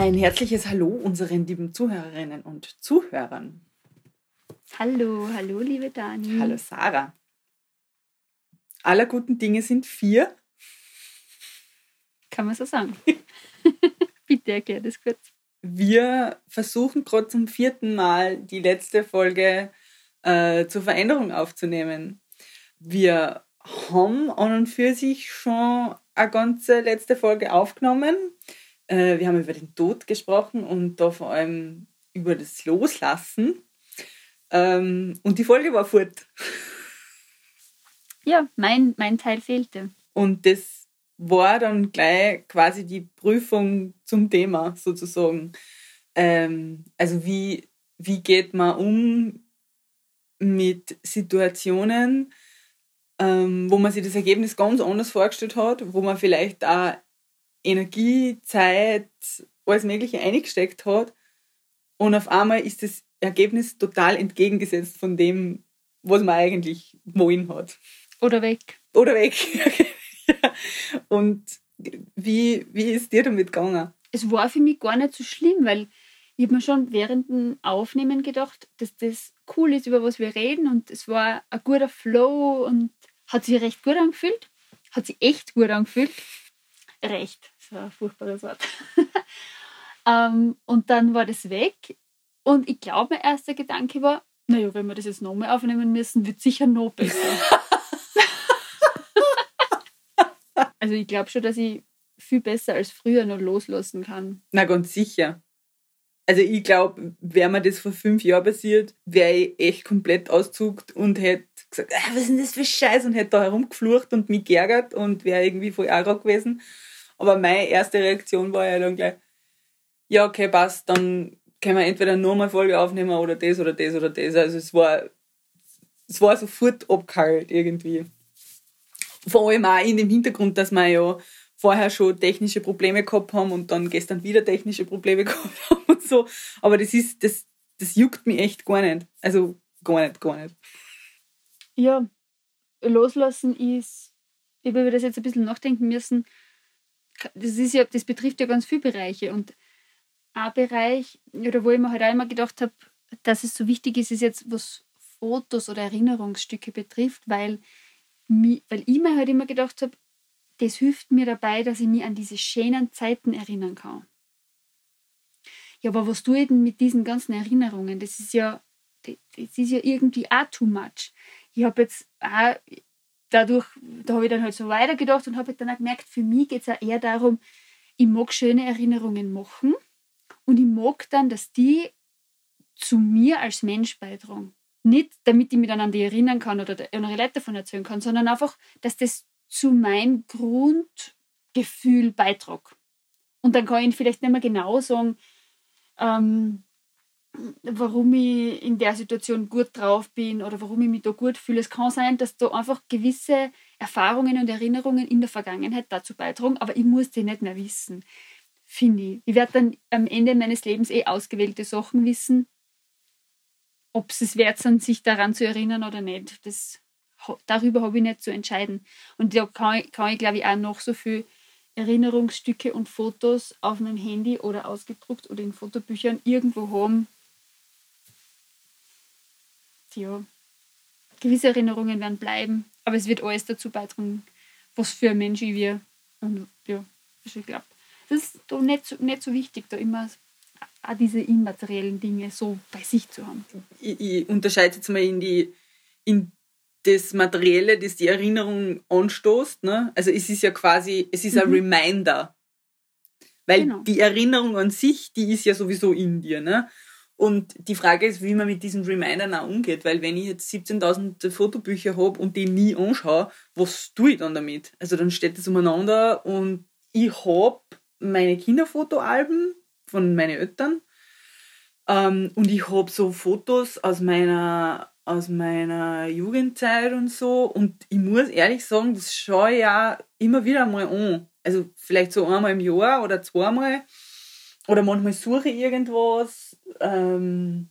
Ein herzliches Hallo unseren lieben Zuhörerinnen und Zuhörern. Hallo, hallo, liebe Dani. Hallo, Sarah. Aller guten Dinge sind vier. Kann man so sagen. Bitte erklär das kurz. Wir versuchen gerade zum vierten Mal die letzte Folge äh, zur Veränderung aufzunehmen. Wir haben an und für sich schon eine ganze letzte Folge aufgenommen. Äh, wir haben über den Tod gesprochen und da vor allem über das Loslassen. Ähm, und die Folge war fort. Ja, mein, mein Teil fehlte. Und das war dann gleich quasi die Prüfung zum Thema sozusagen. Ähm, also wie, wie geht man um mit Situationen, ähm, wo man sich das Ergebnis ganz anders vorgestellt hat, wo man vielleicht auch Energie, Zeit, alles Mögliche eingesteckt hat und auf einmal ist das Ergebnis total entgegengesetzt von dem, was man eigentlich wollen hat. Oder weg. Oder weg. Und wie, wie ist dir damit gegangen? Es war für mich gar nicht so schlimm, weil ich habe mir schon während dem Aufnehmen gedacht, dass das cool ist, über was wir reden und es war ein guter Flow und hat sich recht gut angefühlt. Hat sich echt gut angefühlt. Recht, das war ein furchtbares Wort. ähm, und dann war das weg und ich glaube, mein erster Gedanke war, naja, wenn wir das jetzt nochmal aufnehmen müssen, wird es sicher noch besser. also ich glaube schon, dass ich viel besser als früher noch loslassen kann. Na, ganz sicher. Also ich glaube, wäre mir das vor fünf Jahren passiert, wäre ich echt komplett auszuckt und hätte gesagt, ah, was ist denn das für Scheiß und hätte da herumgeflucht und mich geärgert und wäre irgendwie voll arg gewesen. Aber meine erste Reaktion war ja dann gleich, ja, okay, passt, dann können wir entweder nur mal Folge aufnehmen oder das oder das oder das. Also es war, es war sofort abkalt irgendwie. Vor allem auch in dem Hintergrund, dass wir ja vorher schon technische Probleme gehabt haben und dann gestern wieder technische Probleme gehabt haben und so. Aber das ist, das, das juckt mich echt gar nicht. Also gar nicht, gar nicht. Ja, loslassen ist, ich habe über das jetzt ein bisschen nachdenken müssen, das ist ja, das betrifft ja ganz viele Bereiche und ein Bereich, oder wo ich mir halt auch immer gedacht habe, dass es so wichtig ist, ist jetzt, was Fotos oder Erinnerungsstücke betrifft, weil, weil ich mir halt immer gedacht habe, das hilft mir dabei, dass ich mich an diese schönen Zeiten erinnern kann. Ja, aber was tue ich denn mit diesen ganzen Erinnerungen? Das ist ja, das ist ja irgendwie auch too much. Ich habe jetzt auch dadurch, da habe ich dann halt so weitergedacht und habe dann auch gemerkt, für mich geht es auch eher darum, ich mag schöne Erinnerungen machen und ich mag dann, dass die zu mir als Mensch beitragen. Nicht, damit ich mich dann an die erinnern kann oder andere Leute davon erzählen kann, sondern einfach, dass das zu meinem Grundgefühl beitragt. Und dann kann ich vielleicht nicht mehr genau sagen, ähm, warum ich in der Situation gut drauf bin oder warum ich mich da gut fühle. Es kann sein, dass da einfach gewisse Erfahrungen und Erinnerungen in der Vergangenheit dazu beitragen, aber ich muss die nicht mehr wissen finde ich. Ich werde dann am Ende meines Lebens eh ausgewählte Sachen wissen, ob es wert sind, sich daran zu erinnern oder nicht. Das, darüber habe ich nicht zu entscheiden. Und da kann, kann ich, glaube ich, auch noch so viel Erinnerungsstücke und Fotos auf meinem Handy oder ausgedruckt oder in Fotobüchern irgendwo haben. Ja, gewisse Erinnerungen werden bleiben, aber es wird alles dazu beitragen, was für ein Mensch ich wir. Und ja, also ich glaube, das ist doch nicht so, nicht so wichtig, da immer auch diese immateriellen Dinge so bei sich zu haben. Ich, ich unterscheide jetzt mal in die in das Materielle, das die Erinnerung anstoßt. Ne? Also es ist ja quasi, es ist mhm. ein Reminder. Weil genau. die Erinnerung an sich, die ist ja sowieso in dir. Ne? Und die Frage ist, wie man mit diesen Remindern auch umgeht. Weil wenn ich jetzt 17.000 Fotobücher habe und die nie anschaue, was tue ich dann damit? Also dann steht das umeinander und ich habe meine Kinderfotoalben von meinen Eltern. Ähm, und ich habe so Fotos aus meiner, aus meiner Jugendzeit und so. Und ich muss ehrlich sagen, das schaue ich ja immer wieder mal an. Also vielleicht so einmal im Jahr oder zweimal. Oder manchmal suche ich irgendwas. Ähm,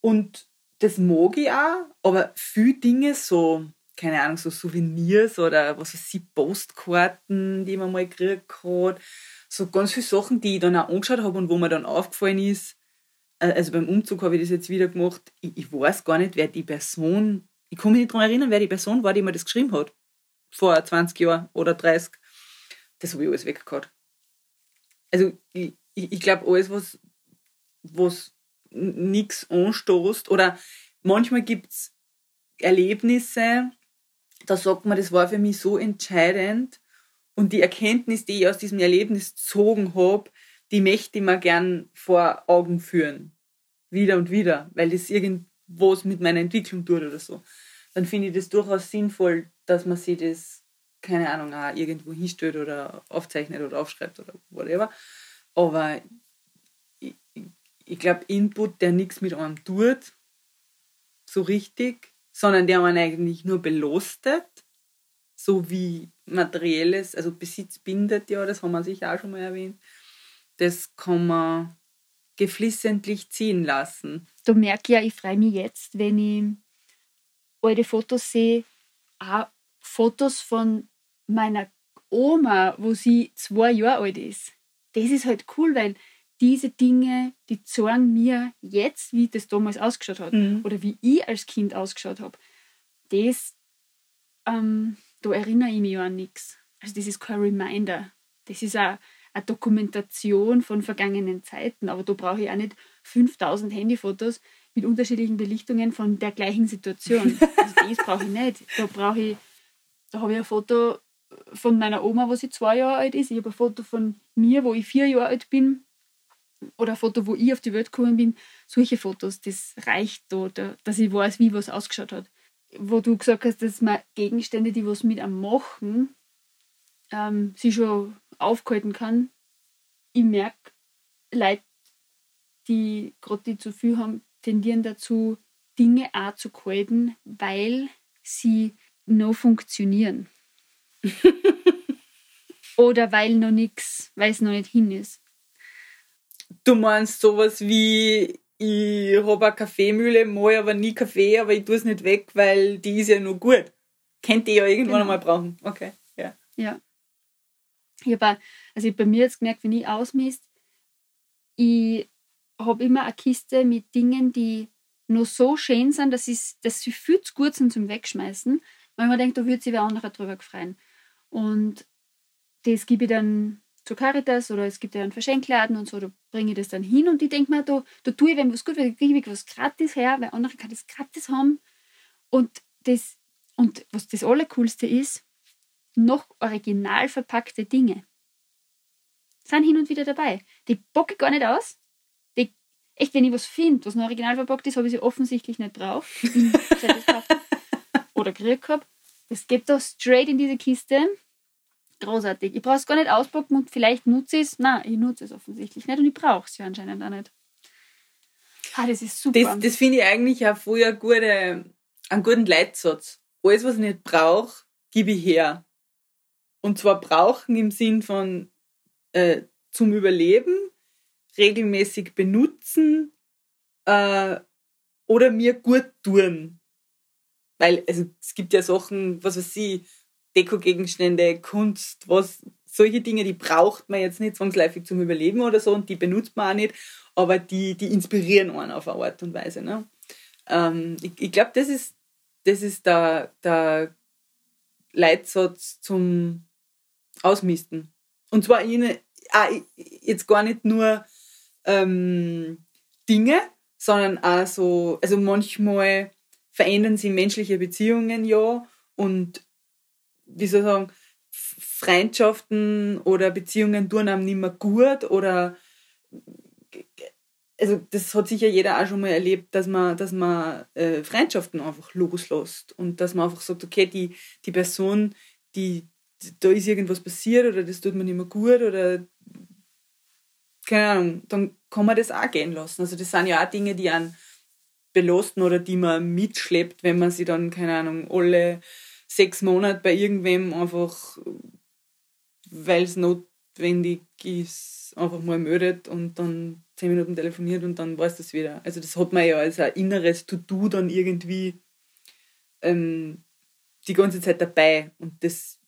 und das mag ich auch, aber viele Dinge so keine Ahnung, so Souvenirs oder was weiß ich, Postkarten, die man mal gekriegt hat. so ganz viele Sachen, die ich dann auch angeschaut habe und wo mir dann aufgefallen ist, äh, also beim Umzug habe ich das jetzt wieder gemacht, ich, ich weiß gar nicht, wer die Person, ich kann mich nicht daran erinnern, wer die Person war, die mir das geschrieben hat. Vor 20 Jahren oder 30. Das habe ich alles weggehauen. Also ich, ich, glaube, alles, was, was nichts anstoßt oder manchmal gibt es Erlebnisse, da sagt man, das war für mich so entscheidend und die Erkenntnis, die ich aus diesem Erlebnis gezogen habe, die möchte ich mir gern vor Augen führen. Wieder und wieder, weil das irgendwas mit meiner Entwicklung tut oder so. Dann finde ich das durchaus sinnvoll, dass man sich das, keine Ahnung, auch irgendwo hinstellt oder aufzeichnet oder aufschreibt oder whatever. Aber ich, ich, glaube, Input, der nichts mit einem tut, so richtig, sondern der man eigentlich nur belastet, so wie materielles, also Besitz bindet ja, das haben wir sicher auch schon mal erwähnt, das kann man geflissentlich ziehen lassen. Da merke ich ja, ich freue mich jetzt, wenn ich alte Fotos sehe, auch Fotos von meiner Oma, wo sie zwei Jahre alt ist. Das ist halt cool, weil diese Dinge, die zeigen mir jetzt, wie das damals ausgeschaut hat mhm. oder wie ich als Kind ausgeschaut habe. Das, ähm, da erinnere ich mich an nichts. Also das ist kein Reminder. Das ist auch eine Dokumentation von vergangenen Zeiten. Aber da brauche ich auch nicht 5000 Handyfotos mit unterschiedlichen Belichtungen von der gleichen Situation. Also das brauche ich nicht. Da brauche ich, da habe ich ein Foto von meiner Oma, wo sie zwei Jahre alt ist. Ich habe ein Foto von mir, wo ich vier Jahre alt bin. Oder ein Foto, wo ich auf die Welt gekommen bin. Solche Fotos, das reicht da, dass ich weiß, wie was ausgeschaut hat. Wo du gesagt hast, dass man Gegenstände, die was mit am Machen, ähm, sie schon aufgehalten kann. Ich merke, Leute, die gerade die zu viel haben, tendieren dazu, Dinge auch zu halten, weil sie noch funktionieren. Oder weil noch nichts, weil es noch nicht hin ist. Du meinst sowas wie, ich habe eine Kaffeemühle, mache aber nie Kaffee, aber ich tue es nicht weg, weil die ist ja nur gut. Kennt ihr ja irgendwann genau. einmal brauchen. Okay, ja. Ja. Ich habe also ich bei mir jetzt gemerkt, wenn ich ausmisst, ich habe immer eine Kiste mit Dingen, die noch so schön sind, dass, dass sie viel zu gut sind zum Wegschmeißen, weil man denkt, da würde sich wer anderer drüber gefreien. Und das gebe ich dann zur Caritas oder es gibt ja einen Verschenkladen und so, da bringe ich das dann hin und ich denke mir, da, da tue ich, wenn was gut wird, gebe ich was gratis her, weil andere kann das gratis haben. Und das, und was das Allercoolste ist, noch original verpackte Dinge sind hin und wieder dabei. Die bocke ich gar nicht aus. Die, echt, wenn ich was finde, was noch original verpackt ist, habe ich sie offensichtlich nicht drauf. oder habe. Das geht da straight in diese Kiste. Großartig. Ich brauche es gar nicht auspacken und vielleicht nutze ich es. Nein, ich nutze es offensichtlich nicht und ich brauche es ja anscheinend auch nicht. Ah, das ist super. Das, das finde ich eigentlich auch vorher gute, einen guten Leitsatz. Alles, was ich nicht brauche, gebe ich her. Und zwar brauchen im Sinn von äh, zum Überleben, regelmäßig benutzen äh, oder mir gut tun. Weil also, es gibt ja Sachen, was weiß ich, Dekogegenstände, Kunst, was, solche Dinge, die braucht man jetzt nicht zwangsläufig zum Überleben oder so und die benutzt man auch nicht, aber die, die inspirieren einen auf eine Art und Weise. Ne? Ähm, ich ich glaube, das ist, das ist der, der Leitsatz zum Ausmisten. Und zwar in, jetzt gar nicht nur ähm, Dinge, sondern auch so, also manchmal verändern sich menschliche Beziehungen ja und wie soll ich sagen, Freundschaften oder Beziehungen tun einem nicht mehr gut oder also das hat sicher jeder auch schon mal erlebt, dass man, dass man äh, Freundschaften einfach loslässt und dass man einfach sagt, okay, die, die Person, die, da ist irgendwas passiert oder das tut mir nicht mehr gut oder keine Ahnung, dann kann man das auch gehen lassen. Also das sind ja auch Dinge, die einen belasten oder die man mitschleppt, wenn man sie dann, keine Ahnung, alle sechs Monate bei irgendwem einfach, weil es notwendig ist, einfach mal meldet und dann zehn Minuten telefoniert und dann weiß das wieder. Also das hat man ja als ein inneres To-Do dann irgendwie ähm, die ganze Zeit dabei und das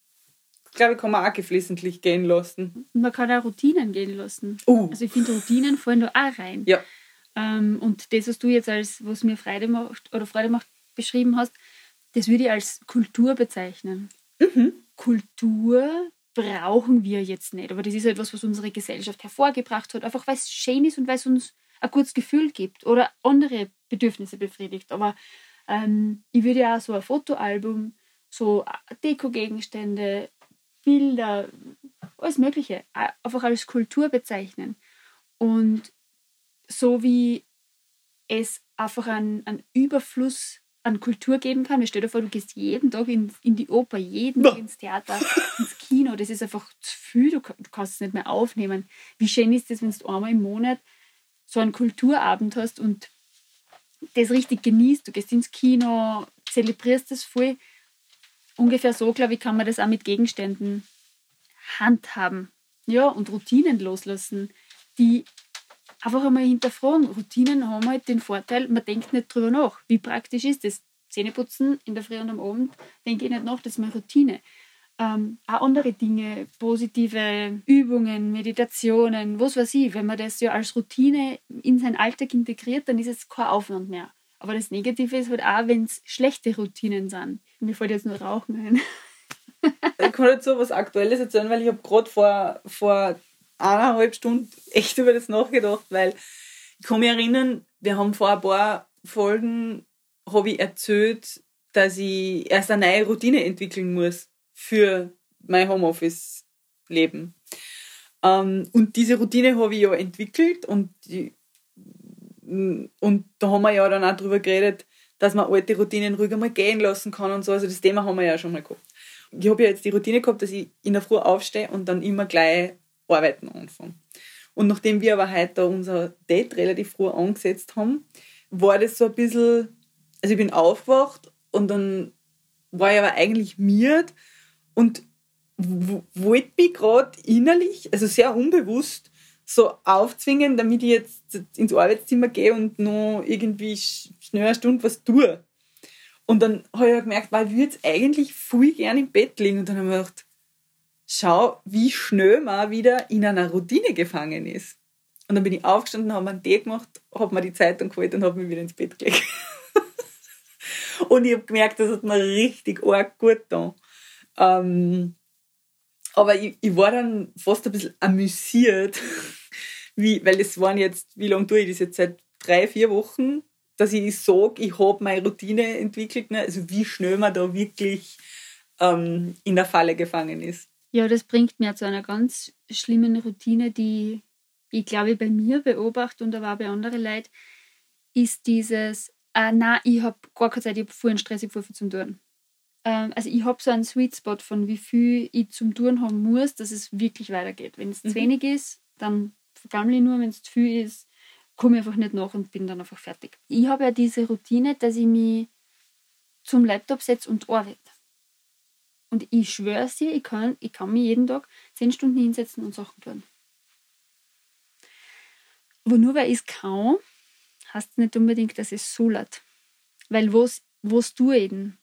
glaube ich, kann man auch geflissentlich gehen lassen. Man kann auch Routinen gehen lassen. Uh. Also ich finde, Routinen fallen da auch rein. Ja. Ähm, und das, was du jetzt als, was mir Freude macht oder Freude macht, beschrieben hast, das würde ich als Kultur bezeichnen. Mhm. Kultur brauchen wir jetzt nicht, aber das ist etwas, was unsere Gesellschaft hervorgebracht hat, einfach weil es schön ist und weil es uns ein gutes Gefühl gibt oder andere Bedürfnisse befriedigt. Aber ähm, ich würde ja so ein Fotoalbum, so Deko-Gegenstände, Bilder, alles Mögliche, einfach als Kultur bezeichnen. Und so wie es einfach einen, Überfluss an Kultur geben kann. Stell dir vor, du gehst jeden Tag in, in die Oper, jeden Tag ins Theater, ins Kino. Das ist einfach zu viel, du, du kannst es nicht mehr aufnehmen. Wie schön ist es, wenn du einmal im Monat so einen Kulturabend hast und das richtig genießt. Du gehst ins Kino, zelebrierst das voll. Ungefähr so, glaube ich, kann man das auch mit Gegenständen handhaben. Ja, und Routinen loslassen, die einfach einmal hinterfragen. Routinen haben halt den Vorteil, man denkt nicht drüber nach. Wie praktisch ist das? Zähneputzen in der Früh und am Abend, denke ich nicht nach, das ist meine Routine. Ähm, auch andere Dinge, positive Übungen, Meditationen, was weiß ich, wenn man das ja als Routine in seinen Alltag integriert, dann ist es kein Aufwand mehr. Aber das Negative ist halt auch, wenn es schlechte Routinen sind. Mir fällt jetzt nur Rauchen ein. ich kann so was Aktuelles erzählen, weil ich habe gerade vor, vor eineinhalb Stunden echt über das nachgedacht, weil ich kann mich erinnern, wir haben vor ein paar Folgen habe ich erzählt, dass ich erst eine neue Routine entwickeln muss für mein Homeoffice-Leben. Ähm, und diese Routine habe ich ja entwickelt und, und da haben wir ja dann auch drüber geredet, dass man alte Routinen ruhig einmal gehen lassen kann und so. Also das Thema haben wir ja schon mal gehabt. Ich habe ja jetzt die Routine gehabt, dass ich in der Früh aufstehe und dann immer gleich arbeiten anfangen. Und nachdem wir aber heute unser Date relativ früh angesetzt haben, war das so ein bisschen, also ich bin aufgewacht und dann war ich aber eigentlich miert und wollte mich gerade innerlich, also sehr unbewusst, so aufzwingen, damit ich jetzt ins Arbeitszimmer gehe und noch irgendwie schnell eine Stunde was tue. Und dann habe ich gemerkt, weil ich würde jetzt eigentlich viel gerne im Bett liegen. Und dann habe ich mir gedacht, schau, wie schnell man wieder in einer Routine gefangen ist. Und dann bin ich aufgestanden, habe einen Tee gemacht, habe mir die Zeitung geholt und habe mich wieder ins Bett gelegt. und ich habe gemerkt, das hat mir richtig arg gut getan. Ähm, aber ich, ich, war dann fast ein bisschen amüsiert, wie, weil es waren jetzt, wie lange tue ich das jetzt? Seit drei, vier Wochen, dass ich sage, ich habe meine Routine entwickelt. Ne? Also wie schnell man da wirklich ähm, in der Falle gefangen ist. Ja, das bringt mir zu einer ganz schlimmen Routine, die ich glaube bei mir beobachte und aber auch bei anderen Leuten, ist dieses, ah, na, ich habe gar keine Zeit, ich habe vorhin Stress, ich viel zum Tun. Ähm, also ich habe so einen Sweet Spot von wie viel ich zum Tun haben muss, dass es wirklich weitergeht. Wenn es mhm. zu wenig ist, dann vergammle ich nur, wenn es zu viel ist, komme ich einfach nicht nach und bin dann einfach fertig. Ich habe ja diese Routine, dass ich mich zum Laptop setze und arbeite. Und ich schwöre es dir, ich kann, ich kann mich jeden Tag zehn Stunden hinsetzen und Sachen tun. Aber nur weil ich es kann, heißt nicht unbedingt, dass es so laut. Weil was, was tue ich denn?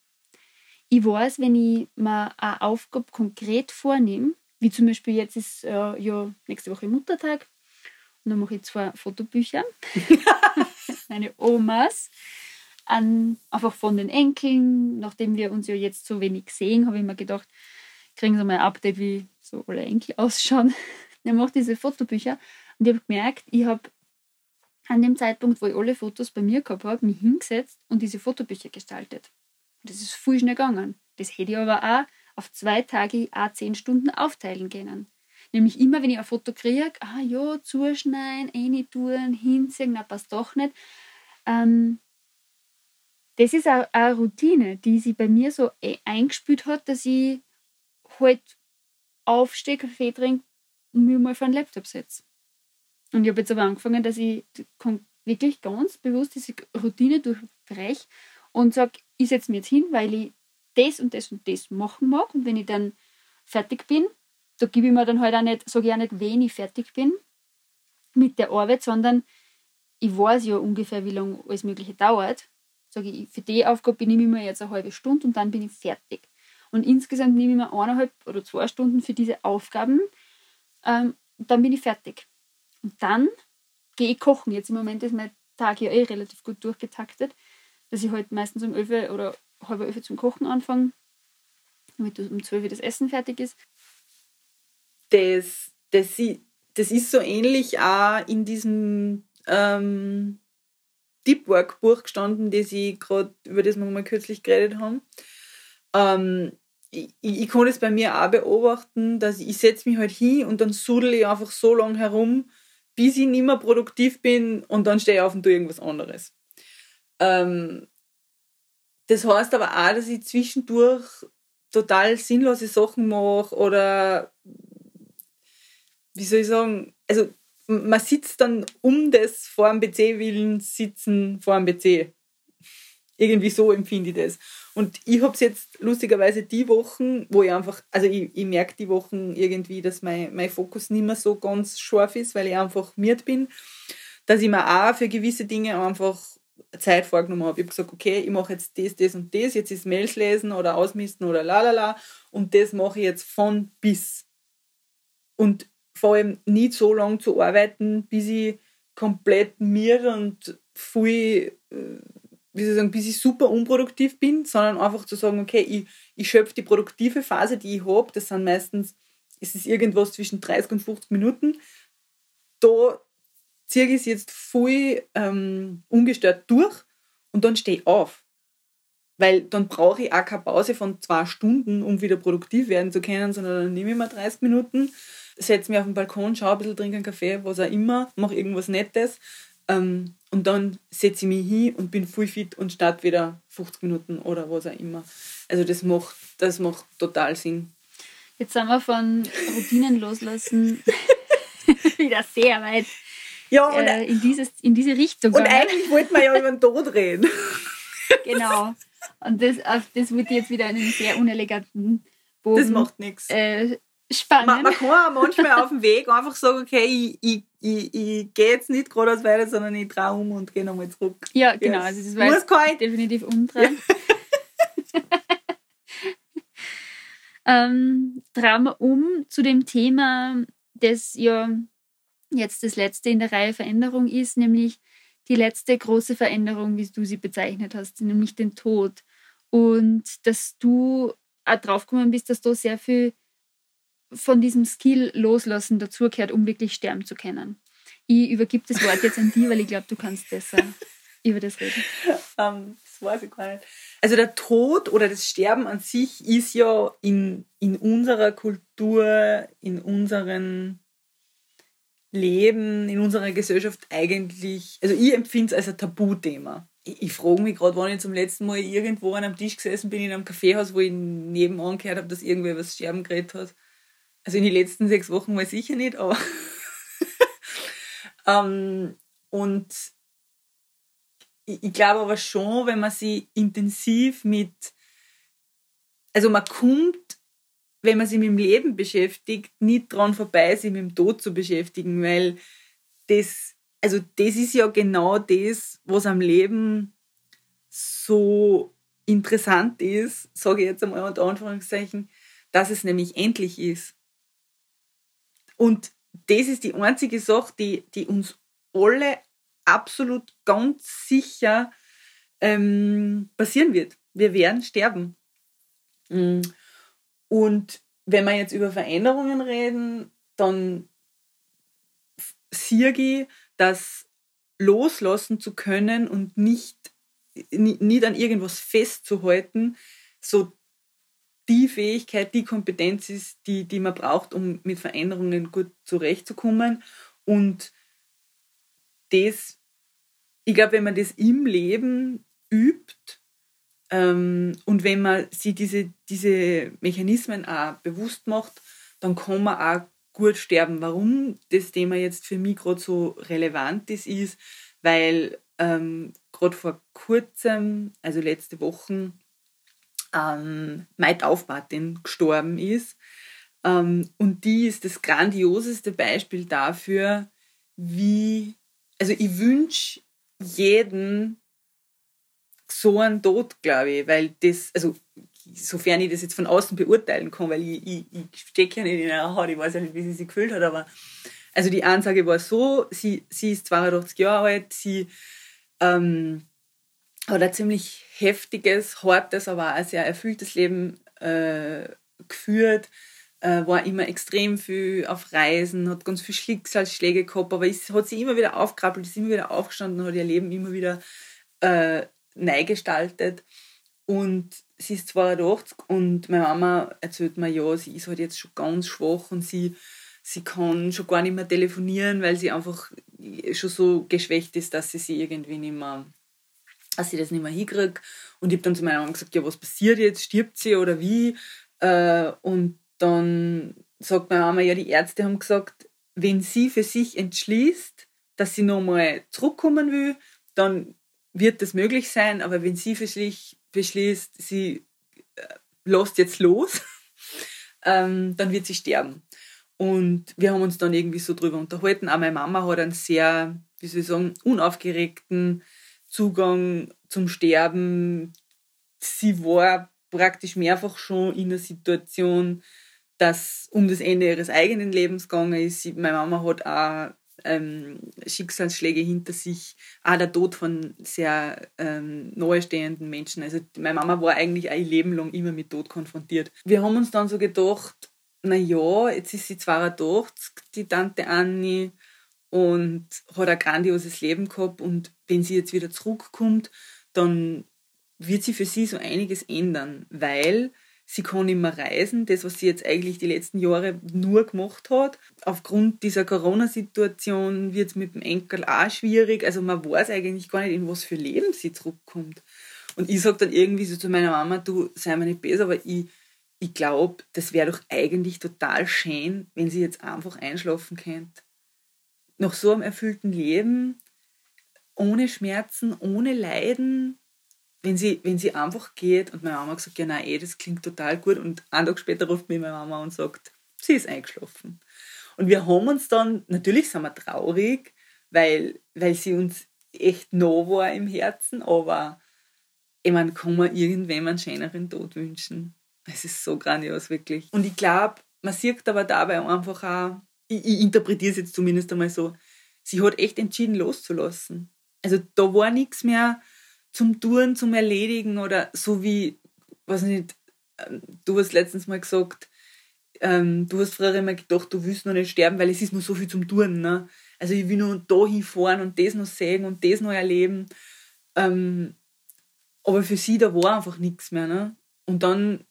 Ich weiß, wenn ich mir eine Aufgabe konkret vornehme, wie zum Beispiel jetzt ist äh, ja nächste Woche Muttertag, und dann mache ich zwei Fotobücher, meine Omas, an, einfach von den Enkeln. Nachdem wir uns ja jetzt so wenig sehen, habe ich mir gedacht, kriegen sie mal ein Update, wie so alle Enkel ausschauen. Er macht diese Fotobücher und ich habe gemerkt, ich habe an dem Zeitpunkt, wo ich alle Fotos bei mir gehabt habe, mich hingesetzt und diese Fotobücher gestaltet. Und das ist viel schnell gegangen. Das hätte ich aber auch auf zwei Tage auch zehn Stunden aufteilen können. Nämlich immer, wenn ich ein Foto kriege, ah ja, zuschneiden, eine tun, hinziehen, na passt doch nicht. Ähm, das ist auch eine Routine, die sich bei mir so e-, eingespült hat, dass ich halt aufstehe, Kaffee trinke und mich mal vor den Laptop setze. Und ich habe jetzt aber angefangen, dass ich wirklich ganz bewusst diese Routine durchbreche und sage, ich setze mich jetzt hin, weil ich das und das und das machen mag. Und wenn ich dann fertig bin, da gebe ich mir dann halt auch nicht, sage ich auch nicht, wenn ich fertig bin mit der Arbeit, sondern ich weiß ja ungefähr, wie lange alles Mögliche dauert sage ich, für die Aufgabe nehme ich mir jetzt eine halbe Stunde und dann bin ich fertig. Und insgesamt nehme ich mir eineinhalb oder zwei Stunden für diese Aufgaben. Ähm, dann bin ich fertig. Und dann gehe ich kochen. Jetzt im Moment ist mein Tag ja eh relativ gut durchgetaktet, dass ich halt meistens um 11 oder halb 11 zum Kochen anfange, damit um 12 Uhr das Essen fertig ist. Das, das, das ist so ähnlich auch in diesem ähm, Deep Work Buch gestanden, das ich gerade, über das wir mal kürzlich geredet haben. Ähm, ich, ich kann es bei mir auch beobachten, dass ich, ich setze mich halt hin und dann sudel ich einfach so lange herum, bis ich nicht mehr produktiv bin und dann stehe ich auf und tue irgendwas anderes. Ähm, das heißt aber auch, dass ich zwischendurch total sinnlose Sachen mache oder wie soll ich sagen, also man sitzt dann um das vor dem PC willen sitzen vor dem PC. Irgendwie so empfinde ich das. Und ich habe es jetzt lustigerweise die Wochen, wo ich einfach, also ich, ich merke die Wochen irgendwie, dass mein, mein Fokus nicht mehr so ganz scharf ist, weil ich einfach miert bin, dass ich mir auch für gewisse Dinge einfach Zeit vorgenommen habe. Ich habe gesagt, okay, ich mache jetzt das, das und das, jetzt ist Mails lesen oder ausmisten oder la la la und das mache ich jetzt von bis. Und vor allem nicht so lange zu arbeiten, bis ich komplett mir und viel äh, wie soll ich sagen, bis ich super unproduktiv bin, sondern einfach zu sagen, okay, ich, ich schöpfe die produktive Phase, die ich habe, das sind meistens, ist es irgendwas zwischen 30 und 50 Minuten, da ziehe ich es jetzt voll ähm, ungestört durch und dann stehe ich auf. Weil dann brauche ich auch keine Pause von zwei Stunden, um wieder produktiv werden zu können, sondern dann nehme ich mir 30 Minuten, setze mich auf den Balkon, schaue ein bisschen, trinke einen Kaffee, was auch immer, mache irgendwas Nettes, ähm, und dann setze ich mich hin und bin voll fit und starte wieder 50 Minuten oder was auch immer. Also das macht, das macht total Sinn. Jetzt sind wir von Routinen loslassen wieder sehr weit ja, und, äh, in, dieses, in diese Richtung. Und eigentlich wollten wir ja über den Tod reden. genau. Und das, auf das wird jetzt wieder einen sehr uneleganten Bogen. Das macht nichts. Äh, spannend. Man, man, kann manchmal auf dem Weg einfach sagen, okay, ich, ich, ich, ich gehe jetzt nicht geradeaus weiter, sondern ich drehe um und gehe nochmal zurück. Ja, genau. Also das war Muss kein... definitiv umdrehen. ähm, drehen wir um zu dem Thema, das ja jetzt das letzte in der Reihe Veränderung ist, nämlich die letzte große Veränderung, wie du sie bezeichnet hast, nämlich den Tod. Und dass du auch draufgekommen bist, dass du sehr viel von diesem Skill loslassen dazugehört, um wirklich sterben zu können. Ich übergebe das Wort jetzt an dich, weil ich glaube, du kannst besser über das reden. Um, ähm, das weiß ich gar nicht. Also der Tod oder das Sterben an sich ist ja in, in unserer Kultur, in unserem Leben, in unserer Gesellschaft eigentlich, also ich empfinde es als ein Tabuthema. Ich, ich frage mich gerade, wann ich zum letzten Mal irgendwo an einem Tisch gesessen bin in einem Kaffeehaus, wo ich nebenan gehört habe, dass irgendwer was Sterben geredet hat. Also in den letzten sechs Wochen mal sicher nicht, aber. ähm, und ich, ich glaube aber schon, wenn man sich intensiv mit. Also man kommt, wenn man sich mit dem Leben beschäftigt, nicht dran vorbei, sich mit dem Tod zu beschäftigen, weil das, also das ist ja genau das, was am Leben so interessant ist, sage ich jetzt einmal unter Anführungszeichen, dass es nämlich endlich ist. Und das ist die einzige Sache, die, die uns alle absolut ganz sicher ähm, passieren wird. Wir werden sterben. Mm. Und wenn wir jetzt über Veränderungen reden, dann sehe ich, dass loslassen zu können und nicht, nicht an irgendwas festzuhalten, so die Fähigkeit, die Kompetenz ist, die, die man braucht, um mit Veränderungen gut zurechtzukommen. Und das, ich glaube, wenn man das im Leben übt ähm, und wenn man sich diese, diese Mechanismen auch bewusst macht, dann kann man auch gut sterben. Warum das Thema jetzt für mich gerade so relevant ist, ist, weil ähm, gerade vor kurzem, also letzte Woche, ähm, meine Taufpatin gestorben ist. Ähm, und die ist das grandioseste Beispiel dafür, wie, also ich wünsche jeden so einen Tod, glaube ich, weil das, also sofern ich das jetzt von außen beurteilen kann, weil ich, ich, ich stecke ja nicht in ihrer Haut, ich weiß ja nicht, wie sie sich gefühlt hat, aber also die Ansage war so, sie, sie ist 82 Jahre alt, sie ähm, hat ein ziemlich heftiges, hartes, aber auch sehr erfülltes Leben äh, geführt, äh, war immer extrem viel auf Reisen, hat ganz viele Schicksalsschläge gehabt, aber ist, hat sie immer wieder aufgerappelt, ist immer wieder aufgestanden, hat ihr Leben immer wieder äh, neu gestaltet. Und sie ist 82 und meine Mama erzählt mir, ja, sie ist halt jetzt schon ganz schwach und sie, sie kann schon gar nicht mehr telefonieren, weil sie einfach schon so geschwächt ist, dass sie sie irgendwie nicht mehr, dass sie das nicht mehr hinkriegt. Und ich habe dann zu meiner Mama gesagt, ja, was passiert jetzt? Stirbt sie oder wie? Äh, und dann sagt meine Mama, ja, die Ärzte haben gesagt, wenn sie für sich entschließt, dass sie nochmal zurückkommen will, dann wird das möglich sein, aber wenn sie für sich beschließt, sie äh, jetzt los, ähm, dann wird sie sterben. Und wir haben uns dann irgendwie so drüber unterhalten. Auch meine Mama hat einen sehr, wie soll ich sagen, unaufgeregten Zugang zum Sterben. Sie war praktisch mehrfach schon in einer Situation, dass um das Ende ihres eigenen Lebens gegangen ist. Meine Mama hat auch ähm, Schicksalsschläge hinter sich, auch der Tod von sehr ähm, nahestehenden Menschen. Also meine Mama war eigentlich ein Leben lang immer mit Tod konfrontiert. Wir haben uns dann so gedacht, na ja, jetzt ist sie 82, die Tante Annie, und hat ein grandioses Leben gehabt und wenn sie jetzt wieder zurückkommt, dann wird sie für sie so einiges ändern, weil sie kann nicht mehr reisen, das, was sie jetzt eigentlich die letzten Jahre nur gemacht hat. Aufgrund dieser Corona-Situation wird es mit dem Enkel auch schwierig. Also man weiß eigentlich gar nicht, in was für Leben sie zurückkommt. Und ich sage dann irgendwie so zu meiner Mama, du sei mir nicht besser, aber ich, ich glaube, das wäre doch eigentlich total schön, wenn sie jetzt einfach einschlafen könnte. Nach so einem erfüllten Leben, ohne Schmerzen, ohne Leiden, wenn sie, wenn sie einfach geht und meine Mama gesagt, ja nein, eh, das klingt total gut und einen Tag später ruft mich meine Mama und sagt, sie ist eingeschlafen. Und wir haben uns dann, natürlich sind wir traurig, weil, weil sie uns echt nah war im Herzen, aber ich meine, kann man irgendwem einen schöneren Tod wünschen. Es ist so grandios, wirklich. Und ich glaube, man sieht aber dabei einfach auch, ich, ich interpretiere es jetzt zumindest einmal so, sie hat echt entschieden loszulassen. Also da war nichts mehr, zum Tun, zum Erledigen oder so wie, weiß nicht, ähm, du hast letztens mal gesagt, ähm, du hast früher immer gedacht, du willst noch nicht sterben, weil es ist nur so viel zum Tun. Ne? Also ich will nur da hinfahren und das noch sehen und das noch erleben. Ähm, aber für sie, da war einfach nichts mehr. Ne? Und dann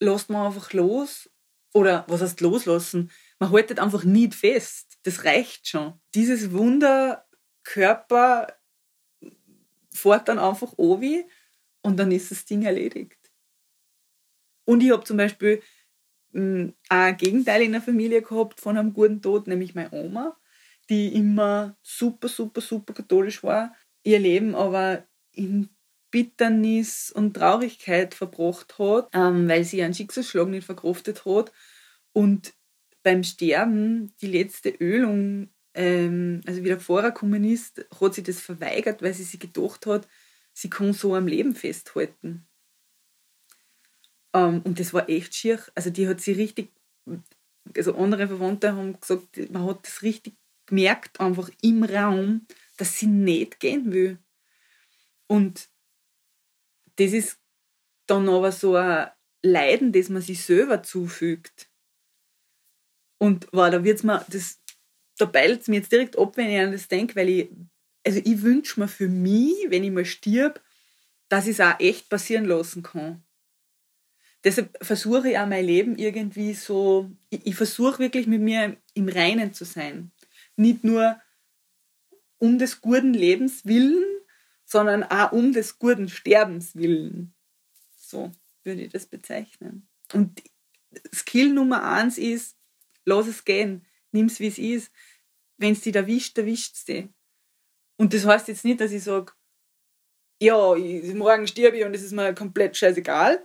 lässt man einfach los. Oder was heißt loslassen? Man haltet einfach nicht fest. Das reicht schon. Dieses Wunder Körper fährt dann einfach obi und dann ist das Ding erledigt. Und ich habe zum Beispiel mh, ein Gegenteil in der Familie gehabt von einem guten Tod, nämlich meine Oma, die immer super, super, super katholisch war, ihr Leben aber in Bitternis und Traurigkeit verbracht hat, ähm, weil sie einen Schicksalsschlag nicht verkraftet hat. Und beim Sterben die letzte Ölung ähm, also wie der Pfarrer Kommunist, hat sie das verweigert, weil sie sich gedacht hat, sie kann so am Leben festhalten. Ähm, und das war echt schier. Also die hat sie richtig, also andere Verwandte haben gesagt, man hat das richtig gemerkt, einfach im Raum, dass sie nicht gehen will. Und das ist dann aber so ein Leiden, das man sich selber zufügt. Und war, da wird's mir, das da beilt es mir jetzt direkt ab, wenn ich an das denke, weil ich, also ich wünsche mir für mich, wenn ich mal stirb, dass ich es auch echt passieren lassen kann. Deshalb versuche ich auch mein Leben irgendwie so, ich, ich versuche wirklich mit mir im Reinen zu sein. Nicht nur um des guten Lebens willen, sondern auch um des guten Sterbens willen. So würde ich das bezeichnen. Und Skill Nummer eins ist, lass es gehen, nimm es wie es ist wenn es dich erwischt, erwischt es dich. Und das heißt jetzt nicht, dass ich sage, ja, morgen sterbe ich und es ist mir komplett scheißegal.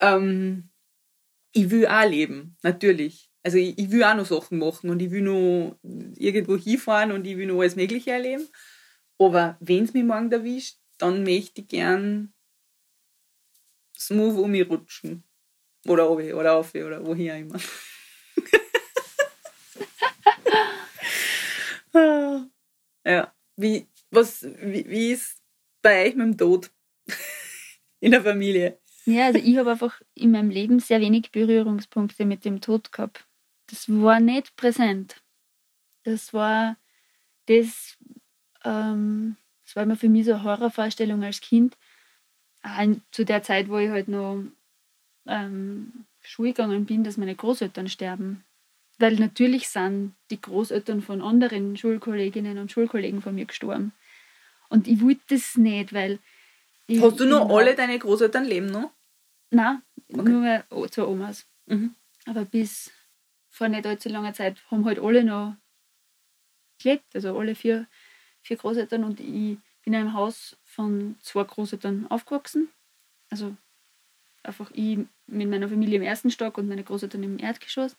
Ähm, ich will auch leben, natürlich. Also ich, ich, will auch noch Sachen machen und ich will noch irgendwo hinfahren und ich will noch alles Mögliche erleben. Aber wenn es mich morgen erwischt, dann möchte ich gern smooth um mich rutschen. Oder oben, oder auf, oder woher immer. ja. Wie, was, wie, wie ist bei euch mit dem Tod in der Familie? Ja, also ich habe einfach in meinem Leben sehr wenig Berührungspunkte mit dem Tod gehabt. Das war nicht präsent. Das war das, ähm, das war immer für mich so eine Horrorvorstellung als Kind. Zu der Zeit, wo ich halt noch ähm, Schule gegangen bin, dass meine Großeltern sterben. Weil natürlich sind die Großeltern von anderen Schulkolleginnen und Schulkollegen von mir gestorben. Und ich wollte das nicht, weil. Ich, Hast du noch alle deine Großeltern leben noch? Nein, okay. nur zwei Omas. Mhm. Aber bis vor nicht allzu langer Zeit haben halt alle noch gelebt, also alle vier, vier Großeltern und ich bin in einem Haus von zwei Großeltern aufgewachsen. Also einfach ich mit meiner Familie im ersten Stock und meine Großeltern im Erdgeschoss.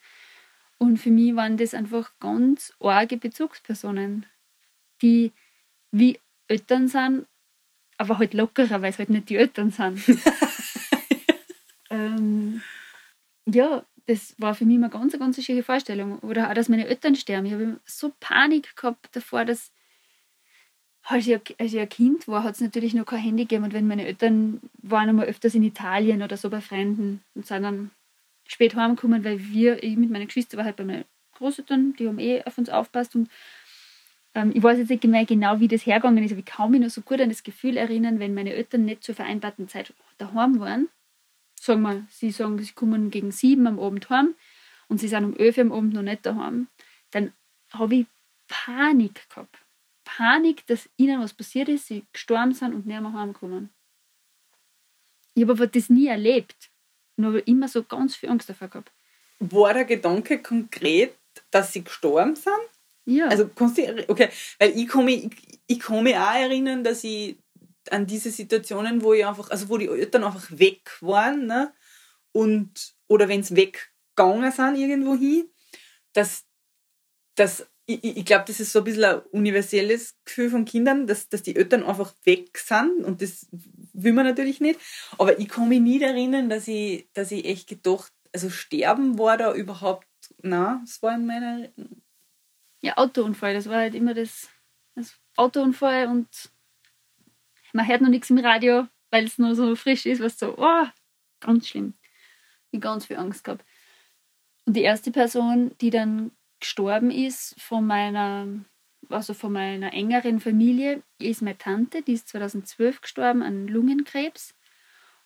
Und für mich waren das einfach ganz arge Bezugspersonen, die wie Eltern sind, aber halt lockerer, weil es halt nicht die Eltern sind. ähm, ja, das war für mich eine ganz, ganz schöne Vorstellung. Oder auch, dass meine Eltern sterben. Ich habe so Panik gehabt davor, dass als ich, als ich ein Kind war, hat es natürlich noch kein Handy gegeben. Und wenn meine Eltern waren einmal öfters in Italien oder so bei Fremden und sind dann spät heimgekommen, weil wir, ich mit meinen Geschwistern war halt bei meinen Großeltern, die haben eh auf uns aufpasst und ähm, ich weiß jetzt nicht mehr genau, wie das hergegangen ist, aber ich kann mich noch so gut an das Gefühl erinnern, wenn meine Eltern nicht zur vereinbarten Zeit daheim waren. Sagen wir, sie sagen, sie kommen gegen sieben am Abend heim und sie sind um elf am Abend noch nicht daheim, dann habe ich Panik gehabt. Panik, dass ihnen was passiert ist, sie gestorben sind und nicht mehr heimkommen. Ich habe aber das nie erlebt und habe immer so ganz viel Angst davor gehabt. War der Gedanke konkret, dass sie gestorben sind? Ja. Also kannst du, okay, weil ich kann mich, ich, ich mich auch erinnern, dass ich an diese Situationen, wo ich einfach, also wo die Eltern einfach weg waren, ne? Und, oder wenn sie weggegangen sind irgendwo hin, dass, dass ich, ich glaube, das ist so ein bisschen ein universelles Gefühl von Kindern, dass, dass die Eltern einfach weg sind und das will man natürlich nicht. Aber ich kann mich nie erinnern, dass ich, dass ich echt gedacht, also sterben war da überhaupt, na, das war in meiner. Ja, Autounfall, das war halt immer das, das Autounfall und man hört noch nichts im Radio, weil es nur so frisch ist, was so, oh, ganz schlimm. Ich ganz viel Angst gehabt. Und die erste Person, die dann gestorben ist von meiner, also von meiner engeren Familie, ist meine Tante, die ist 2012 gestorben an Lungenkrebs.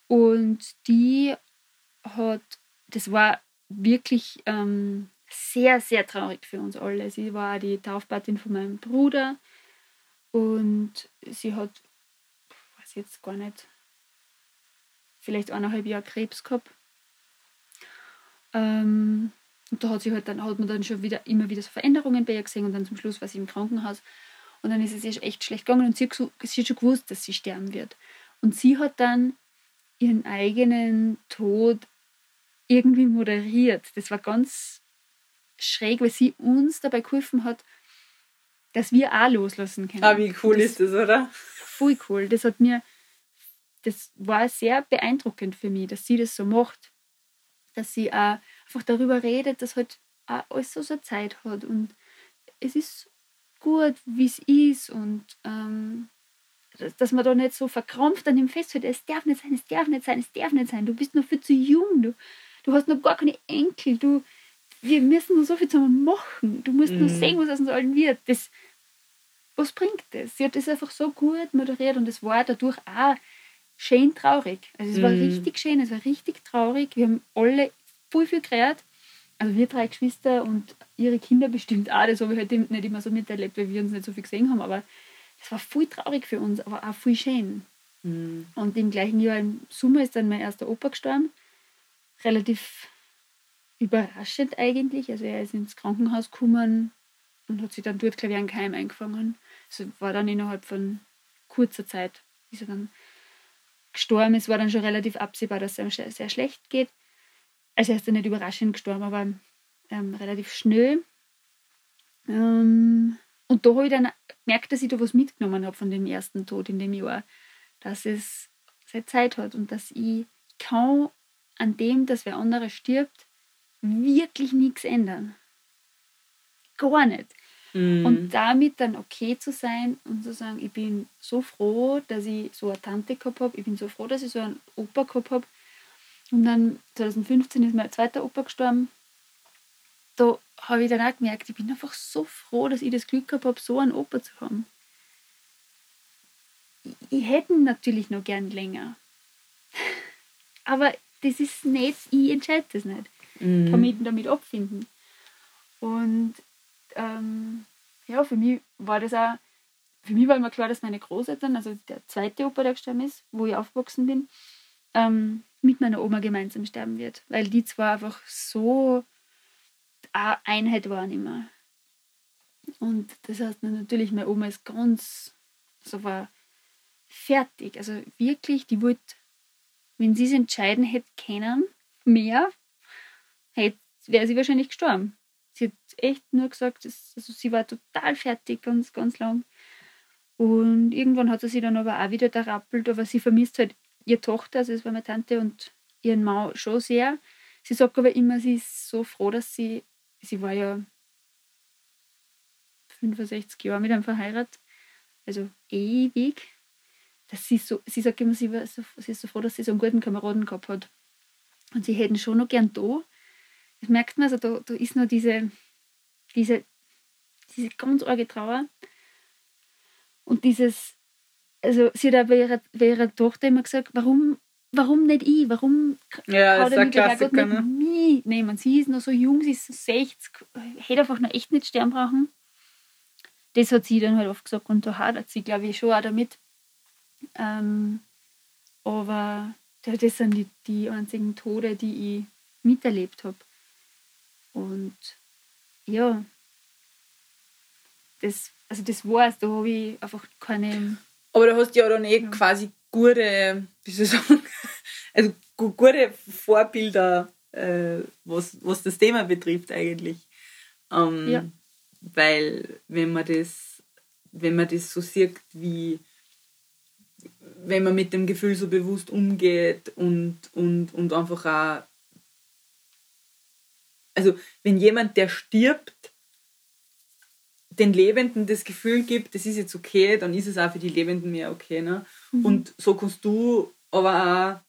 Und die hat, das war wirklich ähm, sehr, sehr traurig für uns alle. Sie war die Taufpatin von meinem Bruder und sie hat, weiß jetzt gar nicht, vielleicht eineinhalb Jahre Krebs gehabt. Ähm, und da hat, sie halt dann, hat man dann schon wieder immer wieder so Veränderungen bei ihr gesehen und dann zum Schluss war sie im Krankenhaus. Und dann ist es ihr echt schlecht gegangen und sie hat, sie hat schon gewusst, dass sie sterben wird. Und sie hat dann ihren eigenen Tod irgendwie moderiert. Das war ganz schräg, weil sie uns dabei geholfen hat, dass wir auch loslassen können. Ah, wie cool das, ist das, oder? Voll cool. Das hat mir, das war sehr beeindruckend für mich, dass sie das so macht. Dass sie auch einfach darüber redet, dass halt auch alles so seine Zeit hat und es ist gut, wie es ist und ähm, dass man da nicht so verkrampft an dem festhält, es darf nicht sein, es darf nicht sein, es darf nicht sein, du bist noch viel zu jung, du, du hast noch gar keine Enkel, du, wir müssen noch so viel zusammen machen, du musst mhm. noch sehen, was aus uns allen wird. Das, was bringt das? Sie hat das einfach so gut moderiert und es war dadurch auch schön traurig. Also es mhm. war richtig schön, es war richtig traurig. Wir haben alle voll viel geredet. Also wir drei Geschwister und ihre Kinder bestimmt auch. Das habe ich halt nicht immer so miterlebt, weil wir uns nicht so viel gesehen haben. Aber es war voll traurig für uns, aber auch voll schön. Mhm. Und im gleichen Jahr im Sommer ist dann mein erster Opa gestorben. Relativ überraschend eigentlich. Also er ist ins Krankenhaus gekommen und hat sich dann dort, ich, einen Keim eingefangen. Also war dann innerhalb von kurzer Zeit, ist er dann gestorben. Es war dann schon relativ absehbar, dass es ihm sehr schlecht geht. Also er ist dann nicht überraschend gestorben, aber ähm, relativ schnell. Ähm, und da habe ich dann gemerkt, dass ich da was mitgenommen habe von dem ersten Tod in dem Jahr. Dass es seine Zeit hat und dass ich kann an dem, dass wer andere stirbt, wirklich nichts ändern. Gar nicht. Mhm. Und damit dann okay zu sein und zu sagen, ich bin so froh, dass ich so eine Tante gehabt habe, ich bin so froh, dass ich so einen Opa gehabt habe. Und dann 2015 ist mein zweiter Opa gestorben. Da habe ich dann auch gemerkt, ich bin einfach so froh, dass ich das Glück gehabt habe, so einen Opa zu haben. Ich, hätte ihn natürlich noch gern länger. Aber das ist nicht, ich entscheide das nicht. Mhm. Ich kann mich damit abfinden. Und ähm, ja, für mich war das auch, für mich war immer klar, dass meine Großeltern, also der zweite Opa, der gestorben ist, wo ich aufgewachsen bin, ähm, mit meiner Oma gemeinsam sterben wird. Weil die zwar einfach so eine Einheit waren immer. Und das heißt natürlich, meine Oma ist ganz, so war fertig. Also wirklich, die wollte, wenn sie es entscheiden hätte können, mehr, wäre sie wahrscheinlich gestorben. Sie hat echt nur gesagt, dass, also sie war total fertig, ganz, ganz lang. Und irgendwann hat sie sich dann aber auch wieder da rappelt, aber sie vermisst halt ihre Tochter, also es war meine Tante und ihren Mann schon sehr. Sie sagt aber immer, sie ist so froh, dass sie, sie war ja 65 Jahre mit einem verheiratet, also ewig, dass sie so, sie sagt immer, sie, war so, sie ist so froh, dass sie so einen guten Kameraden gehabt hat. Und sie hätten schon noch gern da, das merkt man, also da, da ist noch diese, diese, diese ganz arge Trauer. Und dieses, also sie hat auch bei ihrer, Tochter immer gesagt, warum, warum nicht ich? Warum ja, kann der Klassiker, nicht ne? mich nehmen? Sie ist noch so jung, sie ist so 60, hätte einfach noch echt nicht sterben brauchen. Das hat sie dann halt oft gesagt und da hadert sie, glaube ich, schon auch damit. Ähm, aber das sind die, die einzigen Tode, die ich miterlebt habe. Und ja, das, also das war's, da habe ich einfach keine. Aber du hast ja dann eh quasi gute, wie soll ich sagen, also gute Vorbilder, äh, was, was das Thema betrifft eigentlich. Ähm, ja. Weil wenn man das, wenn man das so sieht, wie wenn man mit dem Gefühl so bewusst umgeht und, und, und einfach auch also wenn jemand, der stirbt, den Lebenden das Gefühl gibt, das ist jetzt okay, dann ist es auch für die Lebenden mehr okay. Ne? Mhm. Und so kannst du aber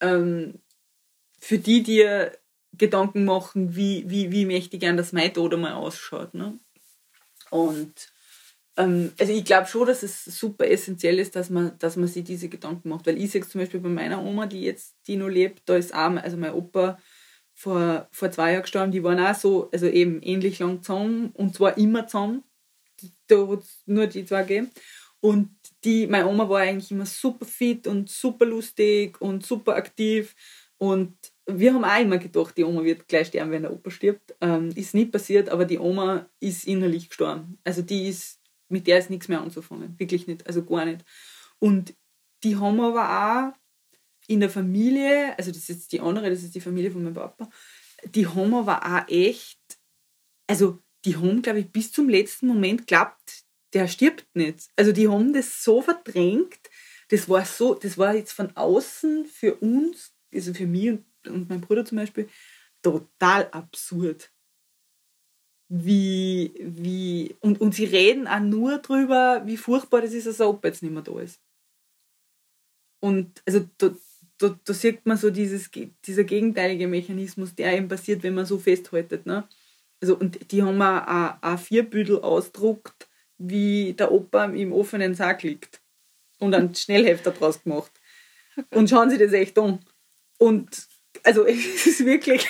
auch ähm, für die dir Gedanken machen, wie, wie, wie mächtig an das mein Tod einmal ausschaut. Ne? Und ähm, also ich glaube schon, dass es super essentiell ist, dass man, dass man sich diese Gedanken macht. Weil ich sehe zum Beispiel bei meiner Oma, die jetzt, die noch lebt, da ist auch, also mein Opa vor, vor zwei Jahren gestorben, die waren auch so, also eben ähnlich lang zusammen und zwar immer zusammen. Da hat es nur die zwei gegeben. Und die, meine Oma war eigentlich immer super fit und super lustig und super aktiv. Und wir haben auch immer gedacht, die Oma wird gleich sterben, wenn der Opa stirbt. Ähm, ist nicht passiert, aber die Oma ist innerlich gestorben. Also die ist, mit der ist nichts mehr anzufangen. Wirklich nicht, also gar nicht. Und die haben aber auch in der Familie, also das ist die andere, das ist die Familie von meinem Papa, die haben aber auch echt, also die haben, glaube ich, bis zum letzten Moment geglaubt, der stirbt nicht. Also die haben das so verdrängt, das war so, das war jetzt von außen für uns, also für mich und, und mein Bruder zum Beispiel, total absurd. Wie, wie, und, und sie reden auch nur darüber, wie furchtbar das ist, dass der Opa jetzt nicht mehr da ist. Und also da, da, sieht man so dieses, dieser gegenteilige Mechanismus, der eben passiert, wenn man so festhaltet. Ne? Also, und die haben auch ein A4-Büdel ausdruckt, wie der Opa im offenen Sack liegt. Und einen Schnellhefter draus gemacht. Und schauen Sie das echt an. Und also es ist wirklich,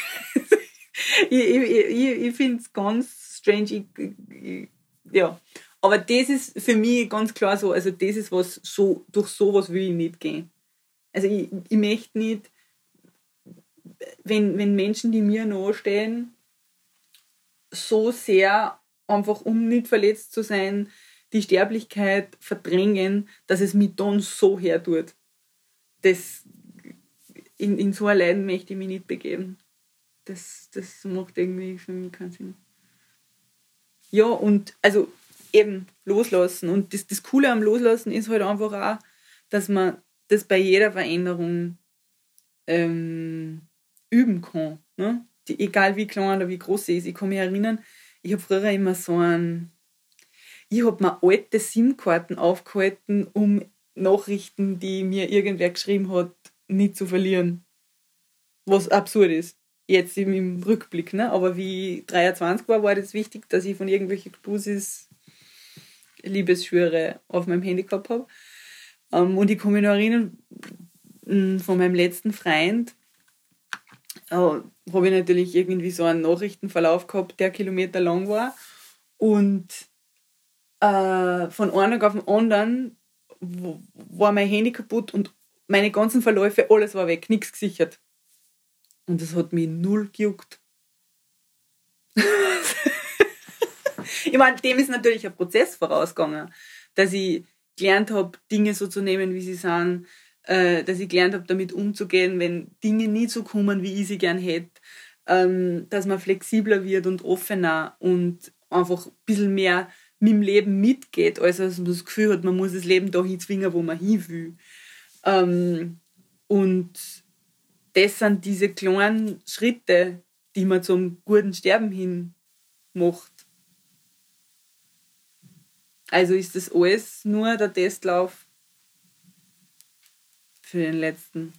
ich, ich, ich, ich finde es ganz strange. Ich, ich, ja. Aber das ist für mich ganz klar so, also das ist was, so, durch sowas will ich nicht gehen. Also ich, ich möchte nicht, wenn, wenn Menschen, die mir nahestehen, so sehr einfach, um nicht verletzt zu sein, die Sterblichkeit verdrängen, dass es mich dann so hertut. Das, in, in so ein Leiden möchte ich mich nicht begeben. Das, das macht irgendwie für mich keinen Sinn. Ja, und also eben loslassen. Und das, das Coole am Loslassen ist halt einfach auch, dass man das bei jeder Veränderung ähm, üben kann. Ne? Die, egal wie klein oder wie groß sie ist. Ich kann mich erinnern, ich habe früher immer so ein, ich habe mir alte SIM-Karten aufgehalten, um Nachrichten, die mir irgendwer geschrieben hat, nicht zu verlieren. Was absurd ist. Jetzt im, Rückblick, ne? Aber wie ich 23 war, war das wichtig, dass ich von irgendwelchen Knusis Liebesschwüre auf meinem Handy gehabt habe. Ähm, und ich kann mich noch erinnern, mm, von meinem letzten Freund, äh, habe ich natürlich irgendwie so einen Nachrichtenverlauf gehabt, der Kilometer lang war. Und äh, von einem auf den anderen war mein Handy kaputt und meine ganzen Verläufe, alles war weg, nichts gesichert. Und das hat mich null gejuckt. ich meine, dem ist natürlich ein Prozess vorausgegangen, dass ich gelernt habe, Dinge so zu nehmen, wie sie sind, äh, dass ich gelernt habe, damit umzugehen, wenn Dinge nie so kommen, wie ich sie gern hätte, ähm, dass man flexibler wird und offener und einfach ein bisschen mehr mit dem Leben mitgeht, als dass man das Gefühl hat, man muss das Leben dahin zwingen, wo man hin will. Ähm, und das sind diese kleinen Schritte, die man zum guten Sterben hin macht. Also ist das alles nur der Testlauf für den letzten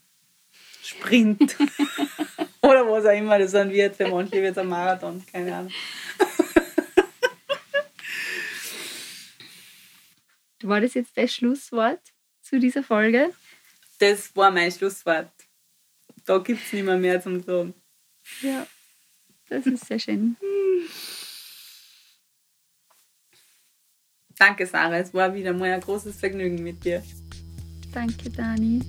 Sprint. Oder was auch immer das dann wird. Für manche wird es ein Marathon, keine Ahnung. War das jetzt das Schlusswort zu dieser Folge? Das war mein Schlusswort. Da gibt es nicht mehr, mehr zum Sagen. Ja, das ist sehr schön. Danke, Sarah. Es war wieder mal ein großes Vergnügen mit dir. Danke, Dani.